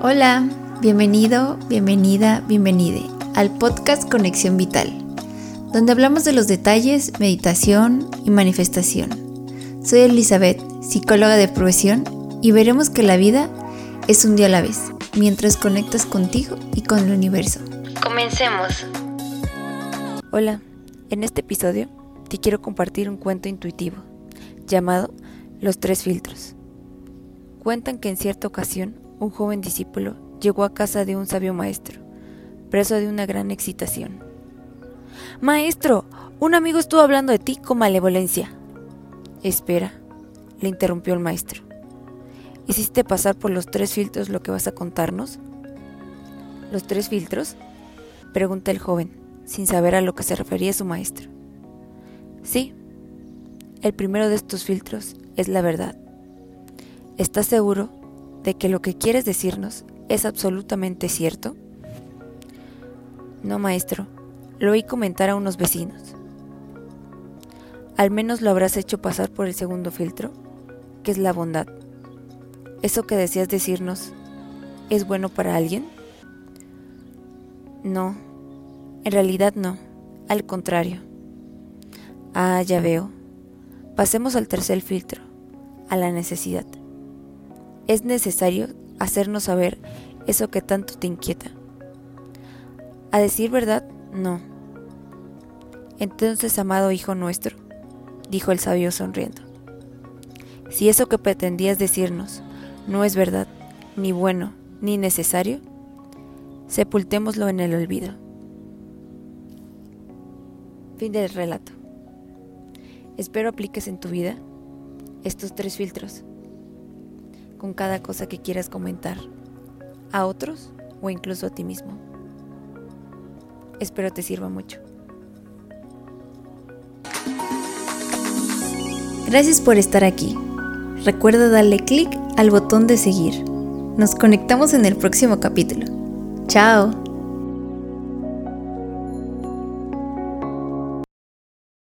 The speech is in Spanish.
Hola, bienvenido, bienvenida, bienvenide al podcast Conexión Vital, donde hablamos de los detalles, meditación y manifestación. Soy Elizabeth, psicóloga de profesión, y veremos que la vida es un día a la vez, mientras conectas contigo y con el universo. Comencemos. Hola, en este episodio te quiero compartir un cuento intuitivo llamado Los Tres Filtros. Cuentan que en cierta ocasión un joven discípulo llegó a casa de un sabio maestro, preso de una gran excitación. Maestro, un amigo estuvo hablando de ti con malevolencia. Espera, le interrumpió el maestro. ¿Hiciste pasar por los tres filtros lo que vas a contarnos? ¿Los tres filtros? pregunta el joven, sin saber a lo que se refería su maestro. Sí, el primero de estos filtros es la verdad. ¿Estás seguro de que lo que quieres decirnos es absolutamente cierto? No, maestro, lo oí comentar a unos vecinos. Al menos lo habrás hecho pasar por el segundo filtro, que es la bondad. ¿Eso que decías decirnos es bueno para alguien? No, en realidad no, al contrario. Ah, ya veo. Pasemos al tercer filtro, a la necesidad es necesario hacernos saber eso que tanto te inquieta. A decir verdad, no. Entonces, amado Hijo nuestro, dijo el sabio sonriendo, si eso que pretendías decirnos no es verdad, ni bueno, ni necesario, sepultémoslo en el olvido. Fin del relato. Espero apliques en tu vida estos tres filtros con cada cosa que quieras comentar a otros o incluso a ti mismo. Espero te sirva mucho. Gracias por estar aquí. Recuerda darle clic al botón de seguir. Nos conectamos en el próximo capítulo. Chao.